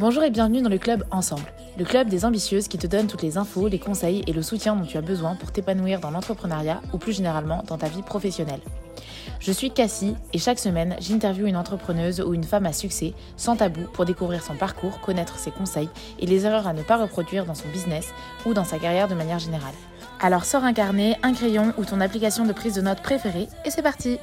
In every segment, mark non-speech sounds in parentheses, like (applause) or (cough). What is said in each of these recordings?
Bonjour et bienvenue dans le club Ensemble, le club des ambitieuses qui te donne toutes les infos, les conseils et le soutien dont tu as besoin pour t'épanouir dans l'entrepreneuriat ou plus généralement dans ta vie professionnelle. Je suis Cassie et chaque semaine, j'interviewe une entrepreneuse ou une femme à succès sans tabou pour découvrir son parcours, connaître ses conseils et les erreurs à ne pas reproduire dans son business ou dans sa carrière de manière générale. Alors sors un carnet, un crayon ou ton application de prise de notes préférée et c'est parti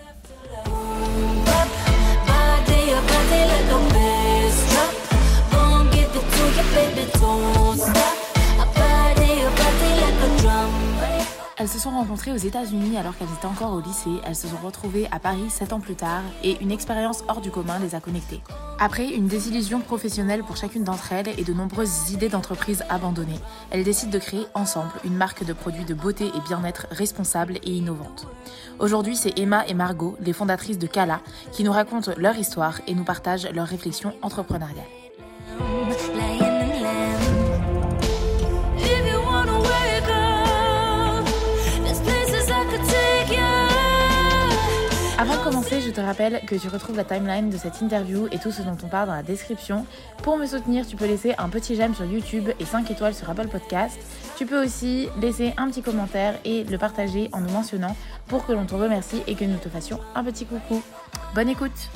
Elles se sont rencontrées aux États-Unis alors qu'elles étaient encore au lycée. Elles se sont retrouvées à Paris 7 ans plus tard et une expérience hors du commun les a connectées. Après une désillusion professionnelle pour chacune d'entre elles et de nombreuses idées d'entreprise abandonnées, elles décident de créer ensemble une marque de produits de beauté et bien-être responsable et innovante. Aujourd'hui, c'est Emma et Margot, les fondatrices de Kala, qui nous racontent leur histoire et nous partagent leurs réflexions entrepreneuriales. Avant de commencer, je te rappelle que tu retrouves la timeline de cette interview et tout ce dont on parle dans la description. Pour me soutenir, tu peux laisser un petit j'aime sur YouTube et 5 étoiles sur Apple Podcast. Tu peux aussi laisser un petit commentaire et le partager en nous mentionnant pour que l'on te remercie et que nous te fassions un petit coucou. Bonne écoute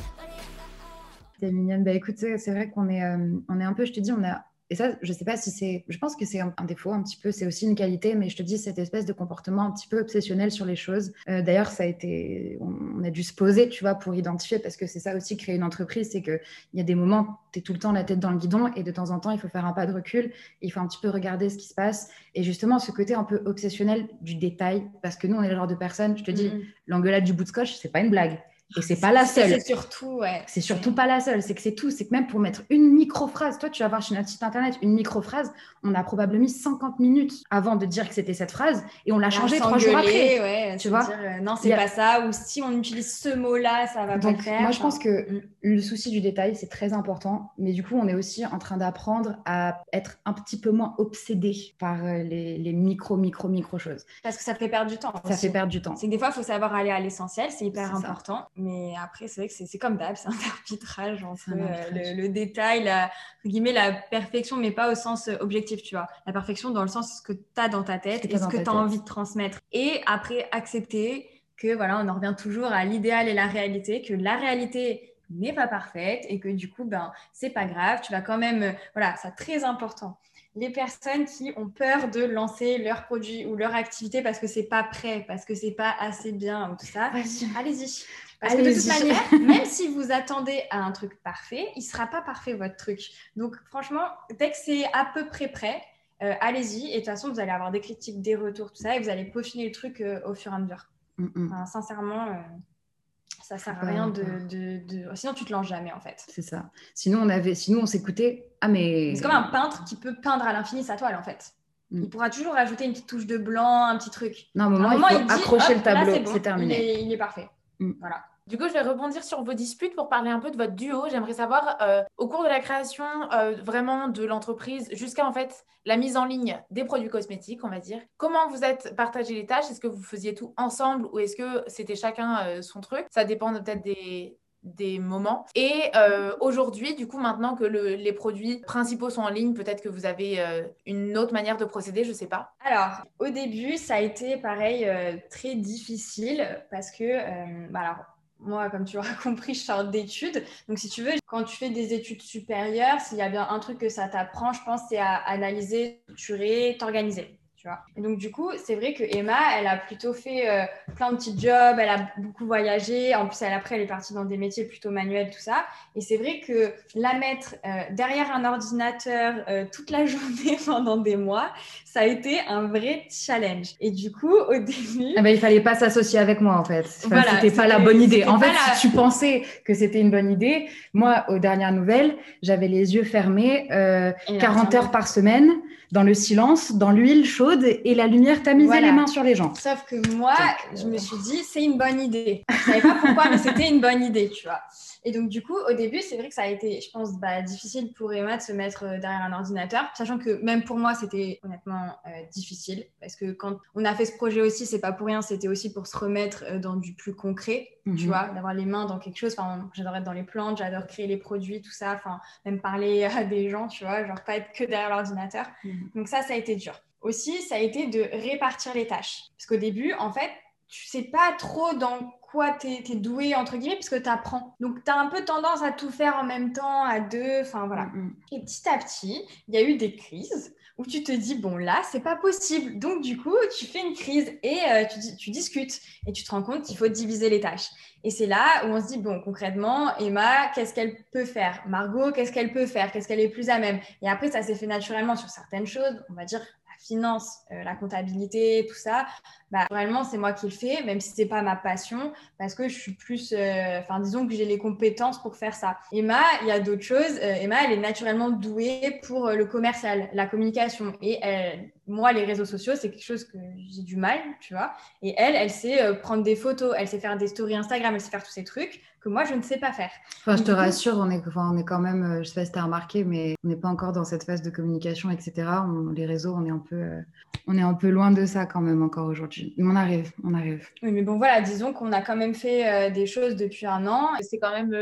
C'est mignonne. Bah écoute, c'est vrai qu'on est, euh, on est un peu, je te dis, on a et ça, je sais pas si c'est. Je pense que c'est un, défaut un petit peu. C'est aussi une qualité, mais je te dis cette espèce de comportement un petit peu obsessionnel sur les choses. Euh, d'ailleurs, ça a été. On, a dû se poser, tu vois, pour identifier, parce que c'est ça aussi créer une entreprise, c'est qu'il y a des moments, tu es tout le temps la tête dans le guidon, et de temps en temps, il faut faire un pas de recul. Il faut un petit peu regarder ce qui se passe. Et justement, ce côté un peu obsessionnel du détail, parce que nous, on est le genre de personnes. Je te dis, mm-hmm. l'engueulade du bout de scotch, c'est pas une blague. Et c'est pas la seule. C'est surtout, ouais. C'est surtout pas la seule. C'est que c'est tout. C'est que même pour mettre une micro-phrase, toi, tu vas voir sur notre site internet une micro-phrase, on a probablement mis 50 minutes avant de dire que c'était cette phrase et on l'a changé trois jours après. Ouais, tu vois euh, Non, c'est pas ça. Ou si on utilise ce mot-là, ça va pas le faire. Moi, je pense que mm. le souci du détail, c'est très important. Mais du coup, on est aussi en train d'apprendre à être un petit peu moins obsédé par euh, les, les, micro, micro, micro choses. Parce que ça fait perdre du temps. Ça fait perdre du temps. C'est que des fois, il faut savoir aller à l'essentiel. C'est hyper important. Mais après, c'est vrai que c'est comme d'hab, (laughs) c'est un arbitrage entre euh, le, détail, la, guillemets, la perfection, mais pas au sens euh, objectif, tu vois. La perfection dans le sens ce que tu as dans ta tête et ce que tu as envie de transmettre. Et après, accepter que, voilà, on en revient toujours à l'idéal et la réalité, que la réalité n'est pas parfaite et que du coup, ben, c'est pas grave, tu vas quand même, euh, voilà, c'est très important les personnes qui ont peur de lancer leur produit ou leur activité parce que c'est pas prêt, parce que c'est pas assez bien ou tout ça, allez-y. Parce que de toute manière, (laughs) même si vous attendez à un truc parfait, il sera pas parfait votre truc. Donc franchement, dès que c'est à peu près prêt, euh, allez-y. Et de toute façon, vous allez avoir des critiques, des retours, tout ça, et vous allez peaufiner le truc euh, au fur et à mesure. Mm, mm. sincèrement, euh, ça sert à rien de, Sinon, tu te lances jamais, en fait. C'est ça. Sinon, on avait, sinon, on s'écoutait. Ah, mais. C'est comme un peintre qui peut peindre à l'infini sa toile, en fait. Mm. Il pourra toujours ajouter une petite touche de blanc, un petit truc. Non, au moment, il faut accrocher le tableau. C'est terminé. Il est, parfait. Voilà. Du coup, je vais rebondir sur vos disputes pour parler un peu de votre duo. J'aimerais savoir, euh, au cours de la création euh, vraiment de l'entreprise jusqu'à en fait la mise en ligne des produits cosmétiques, on va dire, comment vous êtes partagé les tâches? Est-ce que vous faisiez tout ensemble ou est-ce que c'était chacun euh, son truc? Ça dépend peut-être des, des moments. Et aujourd'hui, du coup, maintenant que les produits principaux sont en ligne, peut-être que vous avez une autre manière de procéder, je sais pas. Alors, au début, ça a été pareil, très difficile parce que, bah alors, moi, comme tu l'auras compris, je sors d'études. Donc, si tu veux, quand tu fais des études supérieures, s'il y a bien un truc que ça t'apprend, je pense, c'est à analyser, structurer, t'organiser. Et donc, du coup, c'est vrai que Emma, elle a plutôt fait euh, plein de petits jobs, elle a beaucoup voyagé. En plus, elle, après, elle est partie dans des métiers plutôt manuels, tout ça. Et c'est vrai que la mettre euh, derrière un ordinateur euh, toute la (laughs) journée pendant des mois, ça a été un vrai challenge. Et du coup, au début. Ah ben, il fallait pas s'associer avec moi, en fait. Enfin, c'était pas la bonne idée. En fait, si tu pensais que c'était une bonne idée, moi, aux dernières nouvelles, j'avais les yeux fermés 40 heures par semaine, dans le silence, dans l'huile chaude chaude et la lumière tamisait les mains sur les gens. Sauf que moi, je me suis dit, c'est une bonne idée. Je savais pas pourquoi, mais c'était une bonne idée, tu vois. Et donc, du coup, au début, c'est vrai que ça a été, je pense, bah, difficile pour Emma de se mettre euh, derrière un ordinateur, sachant que même pour moi, c'était honnêtement euh, difficile. Parce que quand on a fait ce projet aussi, c'est pas pour rien, c'était aussi pour se remettre euh, dans du plus concret, tu mhm. vois, d'avoir les mains dans quelque chose. Enfin, j'adore être dans les plantes, j'adore créer les produits, tout ça, enfin, même parler à (laughs) des gens, tu vois, genre pas être que derrière l'ordinateur. Mhm. Donc, ça, ça a été dur. Aussi, ça a été de répartir les tâches. Parce qu'au début, en fait, tu sais pas trop dans quoi tu es, doué, entre guillemets, puisque tu apprends. Donc, tu as un peu tendance à tout faire en même temps, à deux, enfin voilà. Mm, mm. Et petit à petit, il y a eu des crises où tu te dis, bon, là, c'est pas possible. Donc, du coup, tu fais une crise et euh, tu, tu, discutes et tu te rends compte qu'il faut diviser les tâches. Et c'est là où on se dit, bon, concrètement, Emma, qu'est-ce qu'elle peut faire? Margot, qu'est-ce qu'elle peut faire? Qu'est-ce qu'elle est plus à même? Et après, ça s'est fait naturellement sur certaines choses, on va dire finance, euh, la comptabilité, tout ça, bah, vraiment, c'est moi qui le fais, même si c'est pas ma passion, parce que je suis plus, euh, enfin, disons que j'ai les compétences pour faire ça. Emma, il y a d'autres choses. Euh, Emma, elle est naturellement douée pour le commercial, la communication. Et moi, les réseaux sociaux, c'est quelque chose que j'ai du mal, tu vois. Et elle, elle sait prendre des photos, elle sait faire des stories Instagram, elle sait faire tous ces trucs que moi, je ne sais pas faire. Enfin, je te rassure, on est, on est quand même, euh, je sais pas si tu as remarqué, mais on n'est pas encore dans cette phase de communication, etc. les réseaux, on est, un peu, euh, on est un peu loin de ça quand même encore aujourd'hui. Mais on arrive, on arrive. Oui, mais bon, voilà, disons qu'on a quand même fait euh, des choses depuis un an. C'est quand même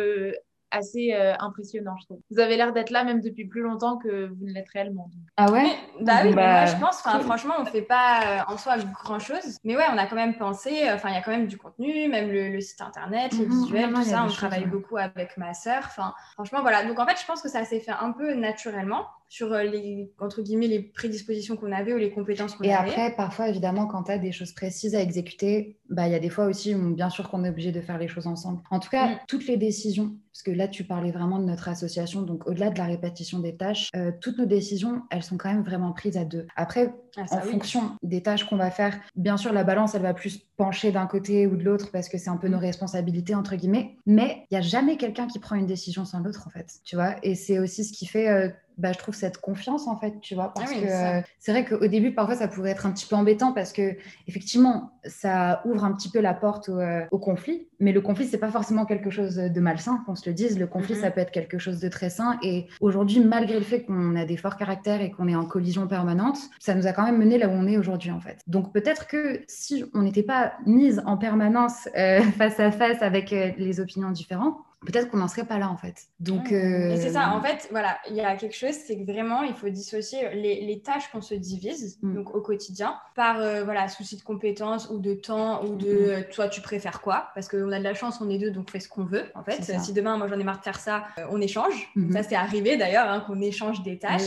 assez euh, impressionnant, je trouve. Vous avez l'air d'être là même depuis plus longtemps que vous ne l'êtes réellement. Ah ouais? Bah oui, bah, moi, je pense, franchement, on fait pas euh, en soi grand chose. Mais ouais, on a quand même pensé, euh, enfin, il y a quand même du contenu, même le, site internet, les visuels, tout ça. On travaille beaucoup avec ma sœur. Enfin, franchement, voilà. Donc en fait, je pense que ça s'est fait un peu naturellement sur les, entre guillemets, les prédispositions qu'on avait ou les compétences qu'on avait. Et après, parfois, évidemment, quand tu as des choses précises à exécuter, bah, il y a des fois aussi où, bien sûr, qu'on est obligé de faire les choses ensemble. En tout cas, mm. toutes les décisions, parce que là, tu parlais vraiment de notre association, donc au-delà de la répétition des tâches, euh, toutes nos décisions, elles sont quand même vraiment prises à deux. Après, ah, en fonction des tâches qu'on va faire, bien sûr, la balance, elle va plus pencher d'un côté ou de l'autre parce que c'est un peu nos mm. responsabilités, entre guillemets. Mais il n'y a jamais quelqu'un qui prend une décision sans l'autre, en fait. Tu vois Et c'est aussi ce qui fait. Euh, bah, je trouve cette confiance en fait, tu vois, parce ah que euh, c'est vrai qu'au début parfois ça pouvait être un petit peu embêtant parce que effectivement ça ouvre un petit peu la porte au, euh, conflit, mais le conflit c'est pas forcément quelque chose de malsain, qu'on se le dise. Le conflit mm-hmm. ça peut être quelque chose de très sain et aujourd'hui malgré le fait qu'on a des forts caractères et qu'on est en collision permanente, ça nous a quand même mené là où on est aujourd'hui en fait. Donc peut-être que si on n'était pas mise en permanence euh, (laughs) face à face avec les opinions différentes peut-être qu'on n'en serait pas là en fait. Donc, euh, c'est ça, en fait, voilà, il y a quelque chose, c'est que vraiment, il faut dissocier les, les tâches qu'on se divise mm. donc au quotidien par euh, voilà, souci de compétences ou de temps ou de mm. euh, toi, tu préfères quoi? Parce qu'on a de la chance, on est deux, donc on fait ce qu'on veut en fait. Si demain, moi j'en ai marre de faire ça, on échange. Mm-hmm. Ça, c'est arrivé d'ailleurs, hein, qu'on échange des tâches.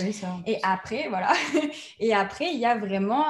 et après, voilà. (laughs) et après, il y a vraiment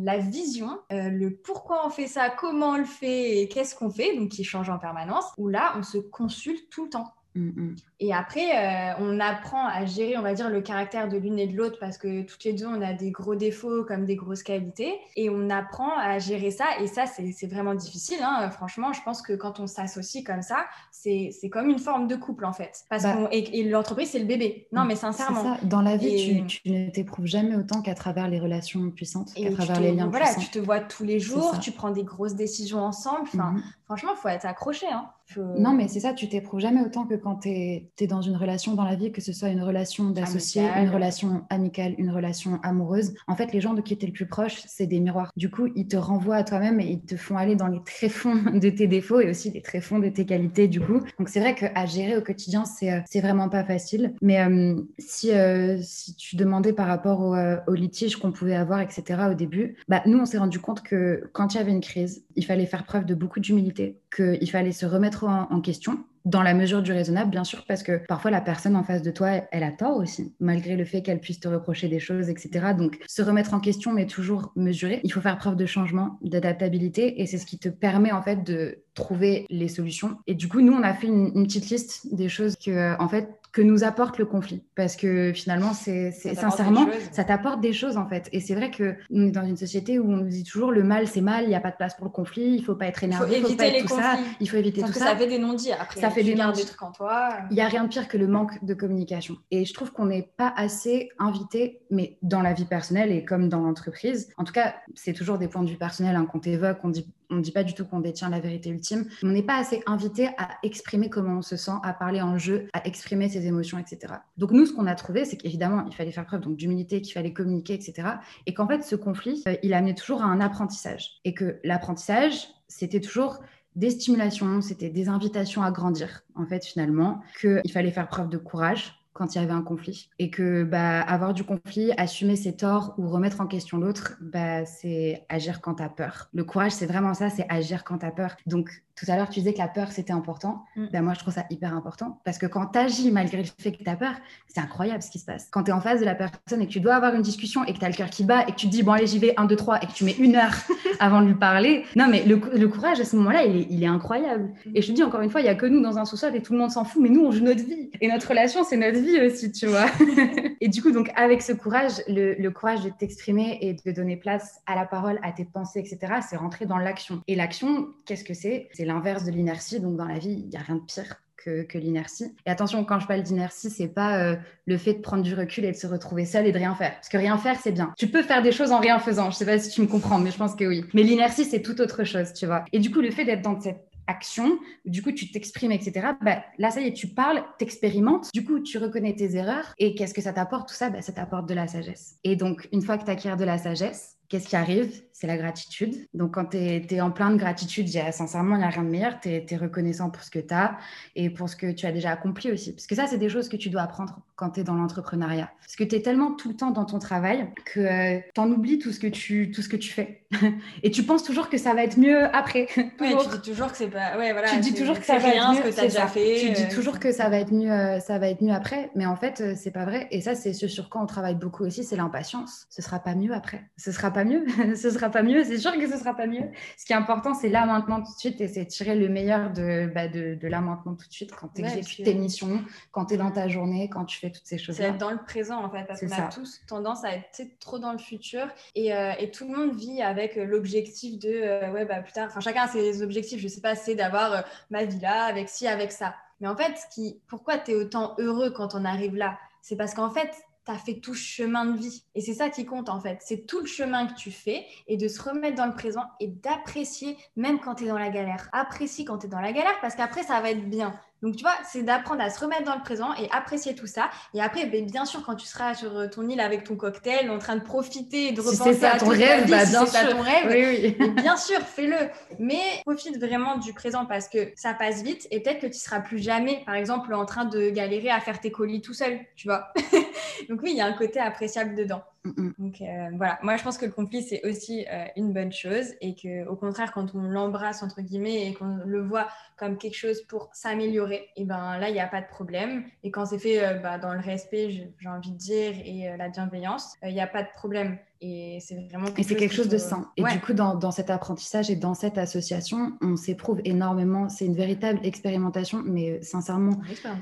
la vision, le pourquoi on fait ça, comment on le fait et qu'est-ce qu'on fait, donc qui change en permanence, où là, on se consulte tout le temps. Mm, mm. Et après, euh, on apprend à gérer, on va dire, le caractère de l'une et de l'autre parce que toutes les deux, on a des gros défauts comme des grosses qualités. Et on apprend à gérer ça. Et ça, c'est vraiment difficile. Hein. Franchement, je pense que quand on s'associe comme ça, c'est comme une forme de couple, en fait. Parce bah et, l'entreprise, c'est le bébé. Non, mais sincèrement. Ça. Dans la vie, tu, ne t'éprouves jamais autant qu'à travers les relations puissantes, qu'à travers les liens voilà, tu te vois tous les jours, tu prends des grosses décisions ensemble. Enfin, mm-hmm. Franchement, il faut être accroché. Hein. Non, mais c'est ça, tu t'éprouves jamais autant que quand tu es, dans une relation dans la vie, que ce soit une relation d'associé, une relation amicale, une relation amoureuse. En fait, les gens de qui tu es le plus proche, c'est des miroirs. Du coup, ils te renvoient à toi-même et ils te font aller dans les tréfonds (laughs) de tes défauts et aussi les tréfonds de tes qualités, du coup. Donc, c'est vrai qu'à gérer au quotidien, c'est euh, vraiment pas facile. Mais euh, si, euh, si tu demandais par rapport au, au litige qu'on pouvait avoir, etc., au début, bah, nous, on s'est rendu compte que quand il y avait une crise, il fallait faire preuve de beaucoup d'humilité, qu'il fallait se remettre en question dans la mesure du raisonnable, bien sûr, parce que parfois la personne en face de toi, elle a tort aussi, malgré le fait qu'elle puisse te reprocher des choses, etc. Donc, se remettre en question, mais toujours mesurer. Il faut faire preuve de changement, d'adaptabilité, et c'est ce qui te permet en fait de trouver les solutions. Et du coup, nous, on a fait une, petite liste des choses que, en fait, que nous apporte le conflit. Parce que finalement, c'est sincèrement, ça t'apporte des choses en fait. Et c'est vrai que nous est dans une société où on nous dit toujours le mal, c'est mal, il n'y a pas de place pour le conflit, il faut pas être énervé, il faut, éviter les tout ça, il faut éviter tout ça. Ça fait des non-dits après. Ça fait des, non des trucs en toi. Il n'y a rien de pire que le manque de communication. Et je trouve qu'on n'est pas assez invité, mais dans la vie personnelle et comme dans l'entreprise. En tout cas, c'est toujours des points de vue personnels hein, qu'on évoque, on dit on ne dit pas du tout qu'on détient la vérité ultime. On n'est pas assez invité à exprimer comment on se sent, à parler en jeu, à exprimer ses émotions, etc. Donc nous, ce qu'on a trouvé, c'est qu'évidemment, il fallait faire preuve d'humilité, qu'il fallait communiquer, etc. Et qu'en fait, ce conflit, euh, il amenait toujours à un apprentissage. Et que l'apprentissage, c'était toujours des stimulations, c'était des invitations à grandir, en fait, finalement, qu'il fallait faire preuve de courage, quand il y avait un conflit. Et que bah, avoir du conflit, assumer ses torts ou remettre en question l'autre, bah, c'est agir quand tu as peur. Le courage, c'est vraiment ça, c'est agir quand tu as peur. Donc, tout à l'heure, tu disais que la peur, c'était important. Mm. Ben, moi, je trouve ça hyper important. Parce que quand tu agis malgré le fait que tu as peur, c'est incroyable ce qui se passe. Quand tu es en face de la personne et que tu dois avoir une discussion et que tu as le cœur qui bat et que tu te dis, bon, allez, j'y vais, 1, 2, 3, et que tu mets une heure (laughs) avant de lui parler. Non, mais le, courage, à ce moment-là, il est, il est, incroyable. Mm. Et je te dis, encore une fois, il n'y a que nous dans un sous-sol et tout le monde s'en fout, mais nous, on joue notre vie. Et notre relation, c'est notre vie aussi, tu vois. (laughs) et du coup, donc, avec ce courage, le, le courage de t'exprimer et de donner place à la parole, à tes pensées, etc., c'est rentrer dans l'action. Et l'action, qu'est-ce que c'est? C'est l'inverse de l'inertie. Donc dans la vie, il n'y a rien de pire que, que l'inertie. Et attention, quand je parle d'inertie, c'est pas euh, le fait de prendre du recul et de se retrouver seul et de rien faire. Parce que rien faire, c'est bien. Tu peux faire des choses en rien faisant. Je sais pas si tu me comprends, mais je pense que oui. Mais l'inertie, c'est tout autre chose, tu vois. Et du coup, le fait d'être dans cette action, du coup tu t'exprimes, etc. Bah, là, ça y est, tu parles, t'expérimentes, du coup tu reconnais tes erreurs et qu'est-ce que ça t'apporte? Tout ça, bah, ça t'apporte de la sagesse. Et donc, une fois que tu acquiers de la sagesse, qu'est-ce qui arrive? C'est la gratitude. Donc, quand tu es, en plein de gratitude, sincèrement, il n'y a rien de meilleur. Tu es, reconnaissant pour ce que tu as et pour ce que tu as déjà accompli aussi. Parce que ça, c'est des choses que tu dois apprendre quand tu es dans l'entrepreneuriat. Parce que tu es tellement tout le temps dans ton travail que euh, tu en oublies tout ce que tu, tout ce que tu fais. (laughs) et tu penses toujours que ça va être mieux après. (laughs) Ouais, tu dis toujours que c'est pas. Ouais, voilà, tu dis toujours que ça va être mieux. Que as déjà fait. Tu dis euh, toujours que ça va être mieux, euh, ça va être mieux après. Mais en fait, c'est pas vrai. Et ça, c'est ce sur quoi on travaille beaucoup aussi, c'est l'impatience. Ce sera pas mieux après. Ce sera pas mieux, (laughs) ce sera pas mieux, c'est sûr que ce sera pas mieux. Ce qui est important, c'est là maintenant tout de suite et c'est tirer le meilleur de, bah, de, là maintenant tout de suite quand tu exécutes tes missions, quand tu es dans ta journée, quand tu fais toutes ces choses-là. C'est être dans le présent en fait, parce qu'on a tous tendance à être trop dans le futur et, euh, et tout le monde vit avec l'objectif de euh, ouais, bah plus tard, enfin chacun a ses objectifs, je sais pas, c'est d'avoir euh, ma villa avec ci, avec ça. Mais en fait, ce qui, pourquoi tu es autant heureux quand on arrive là? C'est parce qu'en fait, tu as fait tout chemin de vie. Et c'est ça qui compte en fait. C'est tout le chemin que tu fais et de se remettre dans le présent et d'apprécier même quand tu es dans la galère. Apprécie quand tu es dans la galère parce qu'après ça va être bien. Donc, tu vois, c'est d'apprendre à se remettre dans le présent et apprécier tout ça. Et après, ben, bien sûr, quand tu seras sur euh, ton île avec ton cocktail, en train de profiter et de repenser ça, à ton rêve, bah, bien sûr. ton rêve, oui, oui. (laughs) bien sûr, fais-le. Mais profite vraiment du présent parce que ça passe vite et peut-être que tu seras plus jamais, par exemple, en train de galérer à faire tes colis tout seul, tu vois. (laughs) Donc oui, il y a un côté appréciable dedans. Donc euh, voilà, moi je pense que le conflit c'est aussi euh, une bonne chose et que au contraire quand on l'embrasse entre guillemets et qu'on le voit comme quelque chose pour s'améliorer, et ben là il n'y a pas de problème. Et quand c'est fait euh, bah, dans le respect, j'ai envie de dire et la bienveillance, il n'y a pas de problème. Et c'est vraiment quelque, et c'est quelque chose, de sain. Et du coup, dans, dans, cet apprentissage et dans cette association, on s'éprouve énormément. C'est une véritable expérimentation, mais sincèrement,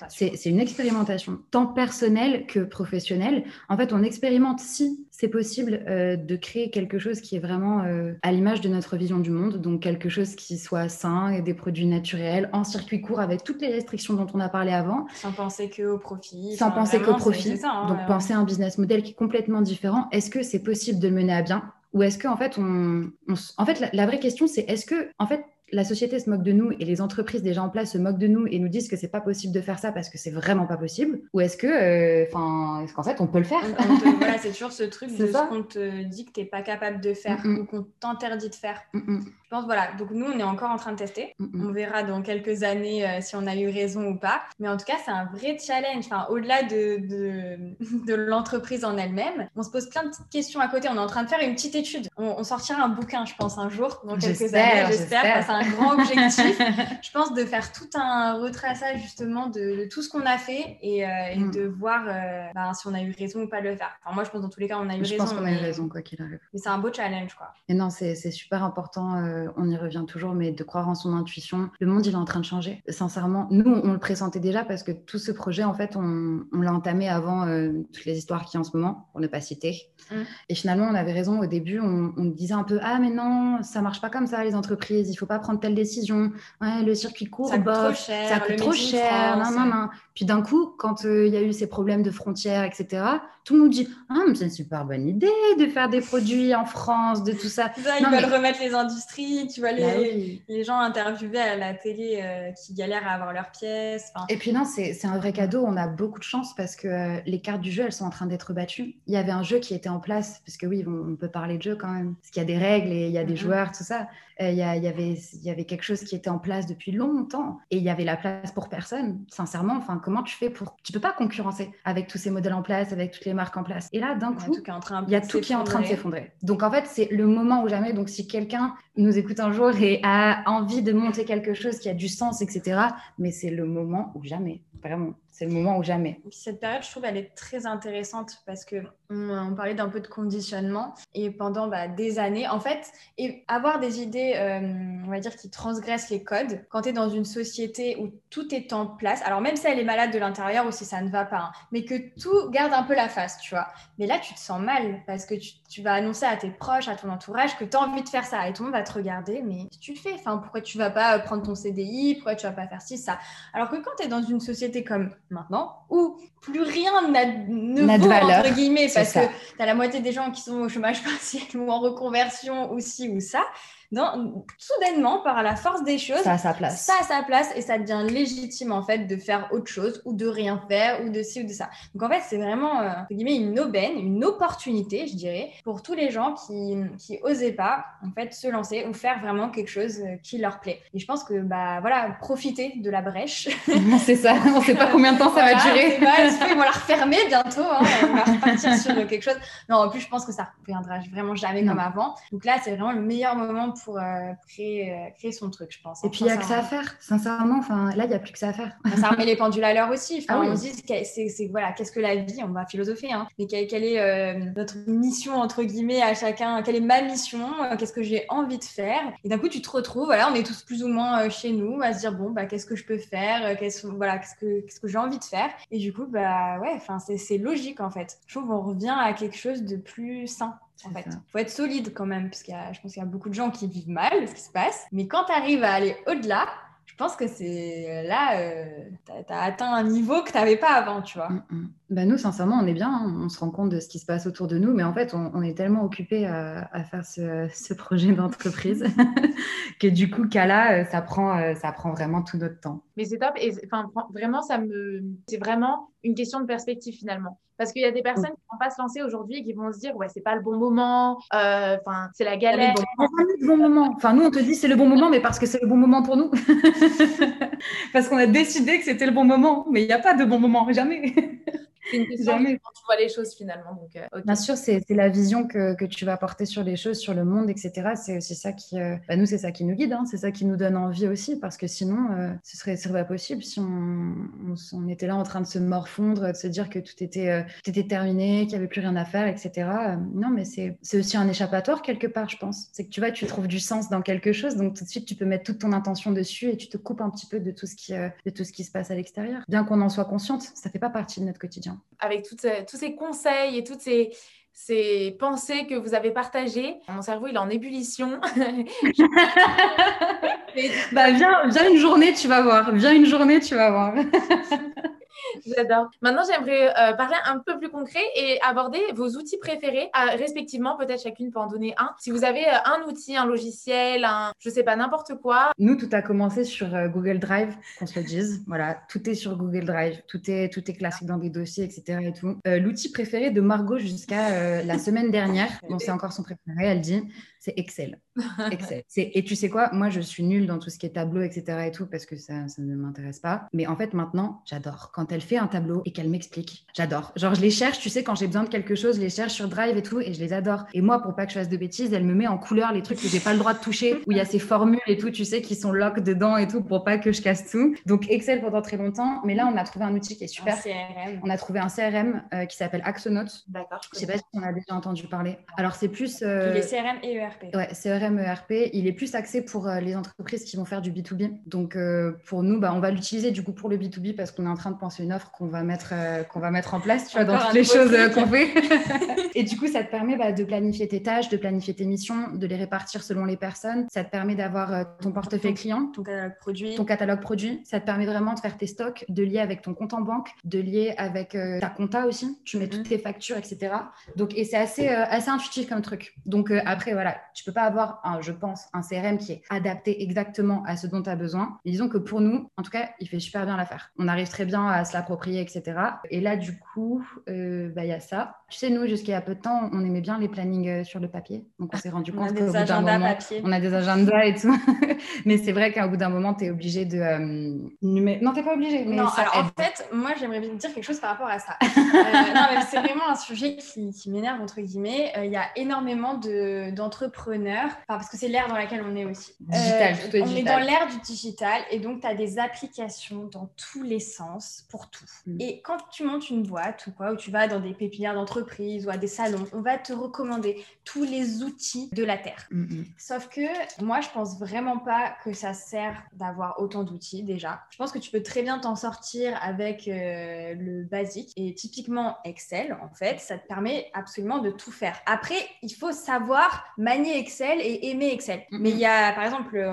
c'est une expérimentation tant personnelle que professionnelle. En fait, on expérimente si c'est possible euh, de créer quelque chose qui est vraiment euh, à l'image de notre vision du monde, donc quelque chose qui soit sain et des produits naturels, en circuit court avec toutes les restrictions dont on a parlé avant. Sans penser qu'au profit. Sans penser qu'au profit. Hein, donc penser à un business model qui est complètement différent. Est-ce que c'est possible de le mener à bien? Ou est-ce qu'en fait, on, en fait, la, la vraie question, c'est est-ce que, en fait, la société se moque de nous et les entreprises déjà en place se moquent de nous et nous disent que c'est pas possible de faire ça parce que c'est vraiment pas possible Ou est-ce que, euh, enfin, est-ce qu'en fait on peut le faire? Voilà, c'est toujours ce truc (laughs) de ce qu'on te dit que t'es pas capable de faire ou qu'on t'interdit de faire. Je pense voilà. Donc nous, on est encore en train de tester. On verra dans quelques années euh, si on a eu raison ou pas. Mais en tout cas, c'est un vrai challenge. Enfin, au-delà de, de, (laughs) de l'entreprise en elle-même, on se pose plein de petites questions à côté. On est en train de faire une petite étude. On, sortira un bouquin, je pense, un jour, dans quelques années, j'espère. Un grand objectif, (laughs) je pense, de faire tout un retraçage justement de, tout ce qu'on a fait et, euh, mm. de voir euh, ben, si on a eu raison ou pas de le faire. Enfin, moi, je pense dans tous les cas, on a eu raison. Je pense qu'on a eu raison, quoi qu'il arrive. Mais c'est un beau challenge, quoi. Et non, c'est super important, euh, on y revient toujours, mais de croire en son intuition. Le monde, il est en train de changer. Sincèrement, nous, on, le pressentait déjà parce que tout ce projet, en fait, on, on l'a entamé avant toutes les histoires qui en ce moment, pour ne pas citer. Mm. Et finalement, on avait raison au début, on, on disait un peu, ah, mais non, ça marche pas comme ça, les entreprises, il faut pas prendre telle décision. Ouais, le circuit court, ça coûte trop cher. Ça coûte trop cher. Non. Puis d'un coup, quand euh, il y a eu ces problèmes de frontières, etc., tout le monde dit Ah, c'est une super bonne idée de faire des produits en France, de tout ça. ils veulent remettre les industries, tu vois, bah les, les gens interviewés à la télé euh, qui galèrent à avoir leurs pièces. Et puis non, c'est un vrai cadeau. On a beaucoup de chance parce que euh, les cartes du jeu, elles sont en train d'être battues. Il y avait un jeu qui était en place, parce que oui, on, peut parler de jeu quand même, parce qu'il y a des règles et il y a des mm-hmm. joueurs, tout ça. Il y, avait, il y avait quelque chose qui était en place depuis longtemps et il y avait la place pour personne. Sincèrement, enfin, comment tu fais pour. Tu peux pas concurrencer avec tous ces modèles en place, avec toutes les marques en place. Et là, d'un coup, il y a tout qui est en train de s'effondrer. Donc, en fait, c'est le moment ou jamais. Donc, si quelqu'un nous écoute un jour et a envie de monter quelque chose qui a du sens, etc., mais c'est le moment ou jamais. Vraiment, c'est le moment ou jamais. Cette période, je trouve, elle est très intéressante parce que on, parlait d'un peu de conditionnement et pendant bah, des années, en fait, et avoir des idées, euh, on va dire, qui transgressent les codes, quand tu es dans une société où tout est en place, alors même si elle est malade de l'intérieur ou si ça ne va pas, hein, mais que tout garde un peu la face, tu vois. Mais là, tu te sens mal parce que tu, vas annoncer à tes proches, à ton entourage que tu as envie de faire ça et tout le monde va te regarder, mais tu le fais, enfin, pourquoi tu vas pas prendre ton CDI, pourquoi tu vas pas faire ci, ça? Alors que quand tu es dans une société comme maintenant, où plus rien ne vaut, valeur, entre guillemets, parce que tu as la moitié des gens qui sont au chômage (laughs) partiel ou en reconversion ou ci ou ça, soudainement, par la force des choses, ça a sa place. Ça a sa place et ça devient légitime en fait de faire autre chose ou de rien faire ou de ci ou de ça. Donc en fait, c'est vraiment euh, une aubaine, une opportunité, je dirais, pour tous les gens qui qui osaient pas en fait se lancer ou faire vraiment quelque chose euh, qui leur plaît. Et je pense que bah voilà, profiter de la brèche. (laughs) c'est ça. On sait pas combien de temps ça va durer. ils vont (laughs) la refermer bientôt. Hein, on va repartir sur quelque chose. Non, en plus, je pense que ça reviendra vraiment jamais comme avant. Donc là, c'est vraiment le meilleur moment pour euh, créer, euh, créer son truc, je pense. Et puis, il n'y a que ça à faire, sincèrement. Enfin, là, il n'y a plus que ça à faire. ça remet les pendules à l'heure aussi. Enfin, ah On se dit, c'est, voilà, qu'est-ce que la vie On va philosopher. Hein. Mais quelle, est euh, notre mission, entre guillemets, à chacun? Quelle est ma mission? Qu'est-ce que j'ai envie de faire? Et d'un coup, tu te retrouves, voilà, on est tous plus ou moins chez nous, à se dire, bon, bah, qu'est-ce que je peux faire? Qu'est-ce, voilà, qu'est-ce que, qu'est-ce que j'ai envie de faire? Et du coup, bah, ouais, c'est, c'est logique, en fait. Je trouve qu'on revient à quelque chose de plus sain. En fait, faut être solide quand même, parce que je pense qu'il y a beaucoup de gens qui vivent mal ce qui se passe. Mais quand tu arrives à aller au-delà, je pense que c'est là, euh, tu as, atteint un niveau que tu n'avais pas avant, tu vois. Mm, mm. Bah nous, sincèrement, on est bien, hein. on se rend compte de ce qui se passe autour de nous, mais en fait, on, est tellement occupé à, faire ce, projet d'entreprise (laughs) que du coup, Kala, euh, ça prend, euh, ça prend vraiment tout notre temps. Mais c'est top, et enfin, vraiment, ça me, c'est vraiment une question de perspective finalement. Parce qu'il y a des personnes qui ne vont pas se lancer aujourd'hui et qui vont se dire, ouais, c'est pas le bon moment, euh, enfin, c'est la galère. Le bon moment. Enfin, nous, on te dit c'est le bon moment, mais parce que c'est le bon moment pour nous. (laughs) parce qu'on a décidé que c'était le bon moment, mais il n'y a pas de bon moment, jamais. (laughs) C'est une question Jamais. quand tu vois les choses finalement. Donc, euh, Bien sûr, c'est la vision que, que, tu vas porter sur les choses, sur le monde, etc. C'est aussi ça qui, euh, bah, nous, c'est ça qui nous guide, hein. c'est ça qui nous donne envie aussi, parce que sinon, euh, ce serait, serait pas possible si on, on, était là en train de se morfondre, de se dire que tout était, tout était terminé, qu'il n'y avait plus rien à faire, etc. non, mais c'est aussi un échappatoire quelque part, je pense. C'est que tu vois, tu trouves du sens dans quelque chose, donc tout de suite, tu peux mettre toute ton intention dessus et tu te coupes un petit peu de tout ce qui, de tout ce qui se passe à l'extérieur. Bien qu'on en soit consciente, ça fait pas partie de notre quotidien avec euh, tous ces conseils et toutes ces, ces pensées que vous avez partagées. Mon cerveau, il est en ébullition. (laughs) bah, viens, viens une journée, tu vas voir. Viens une journée, tu vas voir. (laughs) J'adore. Maintenant, j'aimerais euh, parler un peu plus concret et aborder vos outils préférés, euh, respectivement. Peut-être chacune peut en donner un. Si vous avez euh, un outil, un logiciel, un, je sais pas, n'importe quoi. Nous, tout a commencé sur Google Drive, qu'on se le dise. Voilà, tout est sur Google Drive. Tout est, tout est classique dans des dossiers, etc. Et tout. L'outil préféré de Margot jusqu'à la semaine dernière, bon, c'est encore son préféré, elle dit, c'est Excel. Excel. Et tu sais quoi? Moi, je suis nulle dans tout ce qui est tableau, etc. et tout, parce que ça, ça ne m'intéresse pas. Mais en fait, maintenant, j'adore. Quand elle fait un tableau et qu'elle m'explique, j'adore. Genre, je les cherche, tu sais, quand j'ai besoin de quelque chose, je les cherche sur Drive et tout, et je les adore. Et moi, pour pas que je fasse de bêtises, elle me met en couleur les trucs que j'ai pas le droit de toucher, où il y a ces formules et tout, tu sais, qui sont lock dedans et tout, pour pas que je casse tout. Donc, Excel pendant très longtemps. Mais là, on a trouvé un outil qui est super. CRM. On a trouvé un CRM euh, qui s'appelle Axonote. D'accord. Je sais pas si on a déjà entendu parler. Alors, c'est plus. euh, Il est CRM et ERP. Ouais, CRM, ERP, il est plus axé pour euh, les entreprises qui vont faire du B2B. Donc, euh, pour nous, bah, on va l'utiliser du coup pour le B2B parce qu'on est en train de penser une offre qu'on va mettre, euh, qu'on va mettre en place, tu vois, dans toutes les choses qu'on fait. (laughs) (laughs) Et du coup, ça te permet bah, de planifier tes tâches, de planifier tes missions, de les répartir selon les personnes. Ça te permet d'avoir ton portefeuille client, Ton catalogue produit. ton catalogue produit. Ça te permet vraiment de faire tes stocks, de lier avec ton compte en banque, de lier avec ta compta aussi. Tu mets Mhm. toutes tes factures, etc. Donc, et c'est assez, assez intuitif comme truc. Donc, après, voilà, tu peux pas avoir, un, je pense, un CRM qui est adapté exactement à ce dont tu as besoin. Mais disons que pour nous, en tout cas, il fait super bien l'affaire. On arrive très bien à se l'approprier, etc. Et là, du coup, euh, bah, il y a ça. Tu sais, nous, jusqu'à il y a peu de temps, on aimait bien les plannings euh, sur le papier. Donc, on s'est rendu compte qu'au bout d'un moment, papier. on a des agendas et tout. (laughs) mais c'est vrai qu'au bout d'un moment, tu es obligé de. euh, numé- Non, tu pas obligé. Mais non, alors aide. en fait, moi j'aimerais bien dire quelque chose par rapport à ça. Euh, non, mais c'est vraiment un sujet qui, qui m'énerve, entre guillemets. Il y a énormément de- d'entrepreneurs, enfin, parce que c'est l'ère dans laquelle on est aussi. Euh, Digital, tout est on est dans l'ère du digital et donc tu as des applications dans tous les sens pour tout. Mm. Et quand tu montes une boîte ou quoi, ou tu vas dans des pépinières d'entreprise ou à des salons, on va te recommander tous les outils de la Terre. Mm, mm. Sauf que moi, je pense vraiment pas que ça sert d'avoir autant d'outils déjà. Je pense que tu peux très bien t'en sortir avec euh, le basique. Et typiquement Excel, en fait, ça te permet absolument de tout faire. Après, il faut savoir manier Excel et aimer Excel. Mais il y a, par exemple, euh,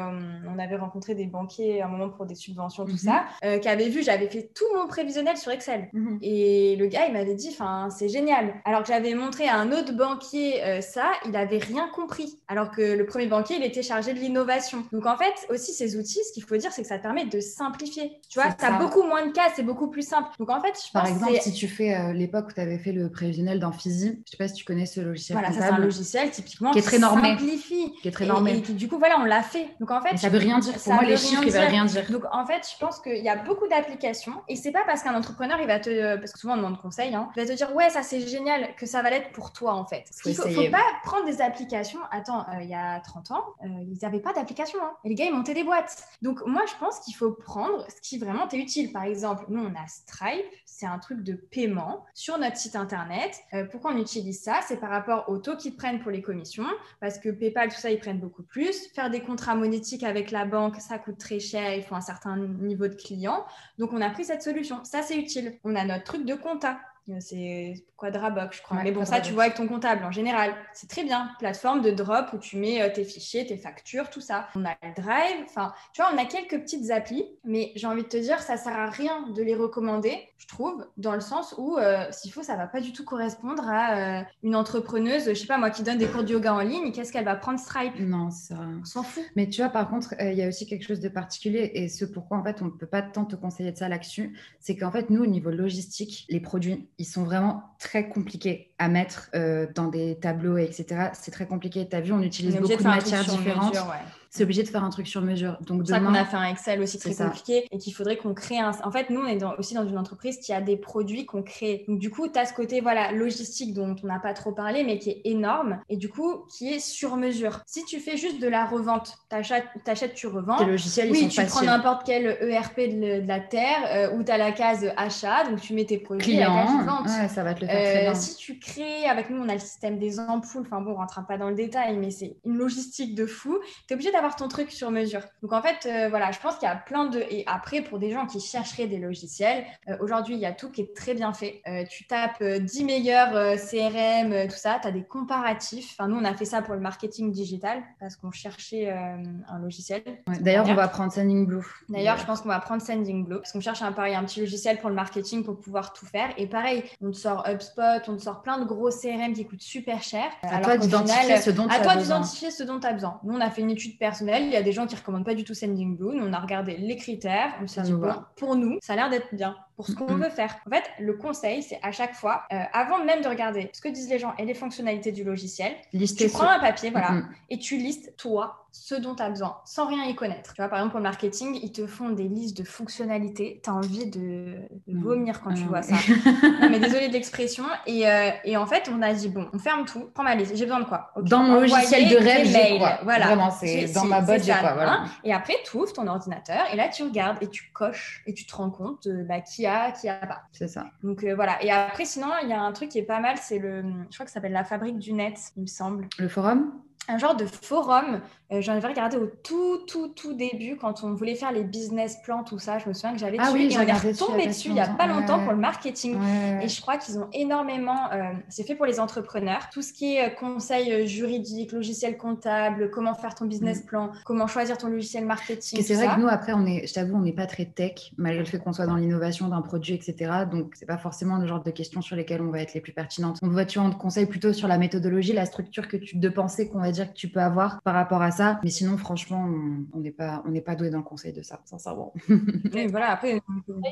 on avait rencontré des banquiers à un moment pour des subventions, tout Mhm. ça, euh, qui avaient vu, j'avais fait tout mon prévisionnel sur Excel. Mhm. Et le gars, il m'avait dit, enfin, c'est génial. Alors que j'avais montré à un autre banquier euh, ça, il avait rien compris. Alors que le premier banquier, il était chargé de l'innovation. Donc en fait, aussi ces outils, ce qu'il faut dire, c'est que ça te permet de simplifier. Tu vois, C'est tu as ça. beaucoup moins de cas, c'est beaucoup plus simple. Donc en fait, je Par pense exemple, si tu fais euh, l'époque où tu avais fait le prévisionnel dans Physi, je sais pas si tu connais ce logiciel voilà, ça c'est un logiciel typiquement Qui est très normé. simplifie. Qui est très Et- normé. Et, qui, du coup, voilà, on l'a fait. Donc en fait, Mais ça veut rien dire. Pour ça moi, les chiffres, ils veulent rien dire. Donc en fait, je pense qu'il y a beaucoup d'applications et c'est pas parce qu'un entrepreneur il va te parce que souvent on demande conseil, hein, il va te dire ouais ça c'est génial que ça va l'être pour toi en fait. Il faut, faut pas prendre des applications. Attends, euh, il y a 30 ans, euh, ils n'avaient pas d'application hein, et les gars ils montaient des boîtes. Donc moi je pense qu'il faut prendre ce qui vraiment t'est utile. Par exemple, nous on a Stripe, c'est un truc de paiement sur notre site internet. Euh, pourquoi on utilise ça? C'est par rapport au taux qu'ils prennent pour les commissions parce que PayPal, ça, ils prennent beaucoup plus. Faire des contrats monétiques avec la banque, ça coûte très cher, il faut un certain niveau de clients. Donc, on a pris cette solution. Ça, c'est utile. On a notre truc de compta. C'est Quadrabox, je crois. Ouais, Mais bon, ça, tu vois avec ton comptable en général. C'est très bien. Plateforme de drop où tu mets euh, tes fichiers, tes factures, tout ça. On a le Drive. Enfin, tu vois, on a quelques petites applis. Mais j'ai envie de te dire, ça sert à rien de les recommander, je trouve, dans le sens où, euh, s'il faut, ça va pas du tout correspondre à euh, une entrepreneuse, je sais pas moi, qui donne des cours de yoga en ligne. Qu'est-ce qu'elle va prendre Stripe? Non, ça. On s'en fout. Mais tu vois, par contre, euh, il y a aussi quelque chose de particulier et ce pourquoi en fait on ne peut pas tant te conseiller de ça là-dessus, c'est qu'en fait nous au niveau logistique, les produits ils sont vraiment très compliqués à mettre euh, dans des tableaux et etc. C'est très compliqué. Tu as vu, on utilise beaucoup de matières différentes. mesure, ouais. C'est obligé de faire un truc sur mesure. Donc C'est ça qu'on a fait un Excel aussi très ça. compliqué et qu'il faudrait qu'on crée un. En fait, nous, on est dans- aussi dans une entreprise qui a des produits qu'on crée. Donc, du coup, tu as ce côté voilà, logistique dont on n'a pas trop parlé, mais qui est énorme et du coup, qui est sur mesure. Si tu fais juste de la revente, t'achètes, t'achètes, tu revends. tes logiciels Oui, ils tu prends n'importe quel ERP de, la Terre euh, où tu as la case achat, donc tu mets tes produits et la case Client, vente. ouais, ça va te le faire Euh, très bien. si tu crées, avec nous on a le système des ampoules, enfin bon, on rentre pas dans le détail, mais c'est une logistique de fou. Tu es obligé d'avoir ton truc sur mesure. Donc en fait, euh, voilà, je pense qu'il y a plein de. Et après, pour des gens qui chercheraient des logiciels, euh, aujourd'hui il y a tout qui est très bien fait. Euh, tu tapes euh, 10 meilleurs CRM, tout ça, tu as des comparatifs. Enfin, nous on a fait ça pour le marketing digital parce qu'on cherchait un logiciel. Ouais, D'ailleurs, on va prendre Sending Blue. D'ailleurs, je pense qu'on va prendre Sending Blue parce qu'on cherche un, pareil, un petit logiciel pour le marketing pour pouvoir tout faire. Et pareil, on te sort HubSpot, on te sort plein de gros CRM qui coûtent super cher. À Alors toi d'identifier ce dont à tu toi as besoin. d'identifier ce dont tu as besoin. Nous, on a fait une étude personnelle. Il y a des gens qui recommandent pas du tout Sending Blue. Nous, on a regardé les critères. On s'est Ça dit, nous bon, va. pour nous, ça a l'air d'être bien. Pour ce qu'on veut faire. En fait, le conseil, c'est à chaque fois, euh, avant même de regarder ce que disent les gens et les fonctionnalités du logiciel, tu prends un papier, voilà, et tu listes toi ce dont tu as besoin, sans rien y connaître. Tu vois, par exemple, pour le marketing, ils te font des listes de fonctionnalités. Tu as envie de, mm. vomir quand tu mm. vois ça. (laughs) non, mais désolé de l'expression. Et, euh, et, en fait, on a dit, bon, on ferme tout, prends ma liste. J'ai besoin de quoi? Dans mon logiciel de rêve, j'ai quoi? Voilà. Vraiment, c'est dans ma boîte, j'ai quoi voilà. Et après, tu ouvres ton ordinateur et là, tu regardes et tu coches et tu te rends compte bah, qui a, qui a pas. C'est ça. Donc euh, voilà. Et après, sinon, il y a un truc qui est pas mal, c'est le, je crois que ça s'appelle la fabrique du net, il me semble. Le forum? Un genre de forum. Euh, j'en avais regardé au tout, tout, tout début quand on voulait faire les business plans, tout ça. Je me souviens que j'avais ah dessus oui, et on est retombé dessus il n'y a pas longtemps pour le marketing. Et je crois qu'ils ont énormément, euh, c'est fait pour les entrepreneurs, tout ce qui est euh, conseil juridique, logiciel comptable, comment faire ton business mm. plan, comment choisir ton logiciel marketing. Et c'est vrai que nous, après, on est, je t'avoue, on n'est pas très tech, malgré le fait qu'on soit dans l'innovation d'un produit, etc. Donc, c'est pas forcément le genre de questions sur lesquelles on va être les plus pertinentes. On va, tu en conseil plutôt sur la méthodologie, la structure que tu, de pensée qu'on va dire que tu peux avoir par rapport à ça? Mais sinon, franchement, on n'est pas, on n'est pas doué dans le conseil de ça, sincèrement. (laughs) Mais voilà, après.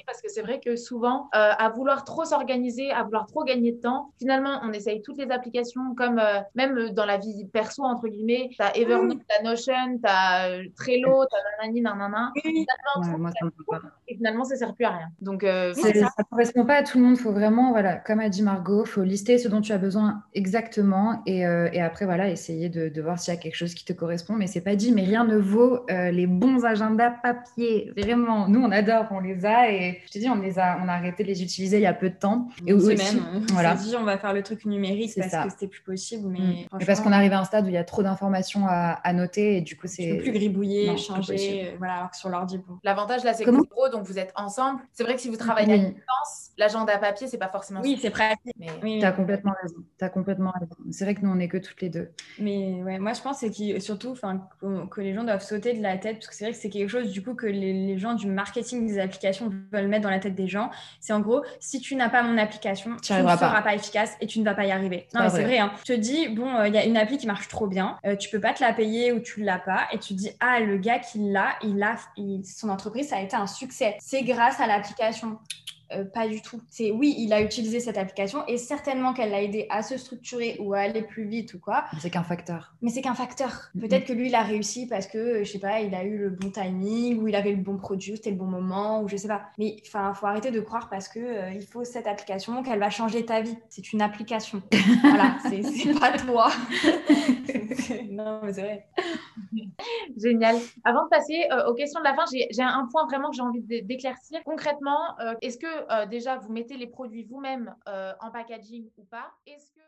Parce que c'est vrai que souvent, euh, à vouloir trop s'organiser, à vouloir trop gagner de temps, finalement, on essaye toutes les applications, comme euh, même dans la vie perso, entre guillemets, tu as Evernote, tu as Notion, tu as euh, Trello, tu as nanani, nanana. et finalement, ça sert plus à rien. Donc, ça ne correspond pas à tout le monde. Il faut vraiment, voilà, comme a dit Margot, il faut lister ce dont tu as besoin exactement et, et après, voilà, essayer de, de voir s'il y a quelque chose qui te correspond, mais c'est pas dit, mais rien ne vaut euh, les bons agendas papier. Vraiment, nous on adore, on les a et je te dis, on les a, on a arrêté de les utiliser il y a peu de temps. Et aussi, même, euh, voilà. dit, on va faire le truc numérique parce que c'était plus possible, mais mm. parce qu'on arrive à un stade où il y a trop d'informations à, noter et du coup c'est. plus gribouiller, changer, euh, voilà, alors que sur l'ordi. Bon. L'avantage là, c'est que c'est gros, donc vous êtes ensemble. C'est vrai que si vous travaillez à distance, l'agenda papier, c'est pas forcément. Oui, c'est pratique. Mais... Oui, tu as complètement raison. As complètement raison. C'est vrai que nous on est que toutes les deux. Mais ouais, moi je pense c'est surtout que, les gens doivent sauter de la tête parce que c'est vrai que c'est quelque chose du coup que les, gens du marketing des applications veulent mettre dans la tête des gens. C'est en gros si tu n'as pas mon application tu ne seras pas. efficace et tu ne vas pas y arriver. Non mais c'est vrai. hein. je te dis bon euh, il y a une appli qui marche trop bien euh, tu peux pas te la payer ou tu l'as pas et tu dis ah le gars qui l'a il a son entreprise ça a été un succès. C'est grâce à l'application euh, pas du tout. C'est oui, il a utilisé cette application et certainement qu'elle l'a aidé à se structurer ou à aller plus vite ou quoi. C'est qu'un facteur. Mais c'est qu'un facteur. Peut-être que lui, il a réussi parce que, je sais pas, il a eu le bon timing ou il avait le bon produit, c'était le bon moment ou je sais pas. Mais enfin, faut arrêter de croire parce que euh, il faut cette application qu'elle va changer ta vie. C'est une application. (laughs) voilà, c'est pas toi. (laughs) (laughs) non, mais c'est vrai. (laughs) Génial. Avant de passer euh, aux questions de la fin, j'ai un point vraiment que j'ai envie d'éclaircir. Concrètement, euh, est-ce que euh, déjà vous mettez les produits vous-même en packaging ou pas? Est-ce que.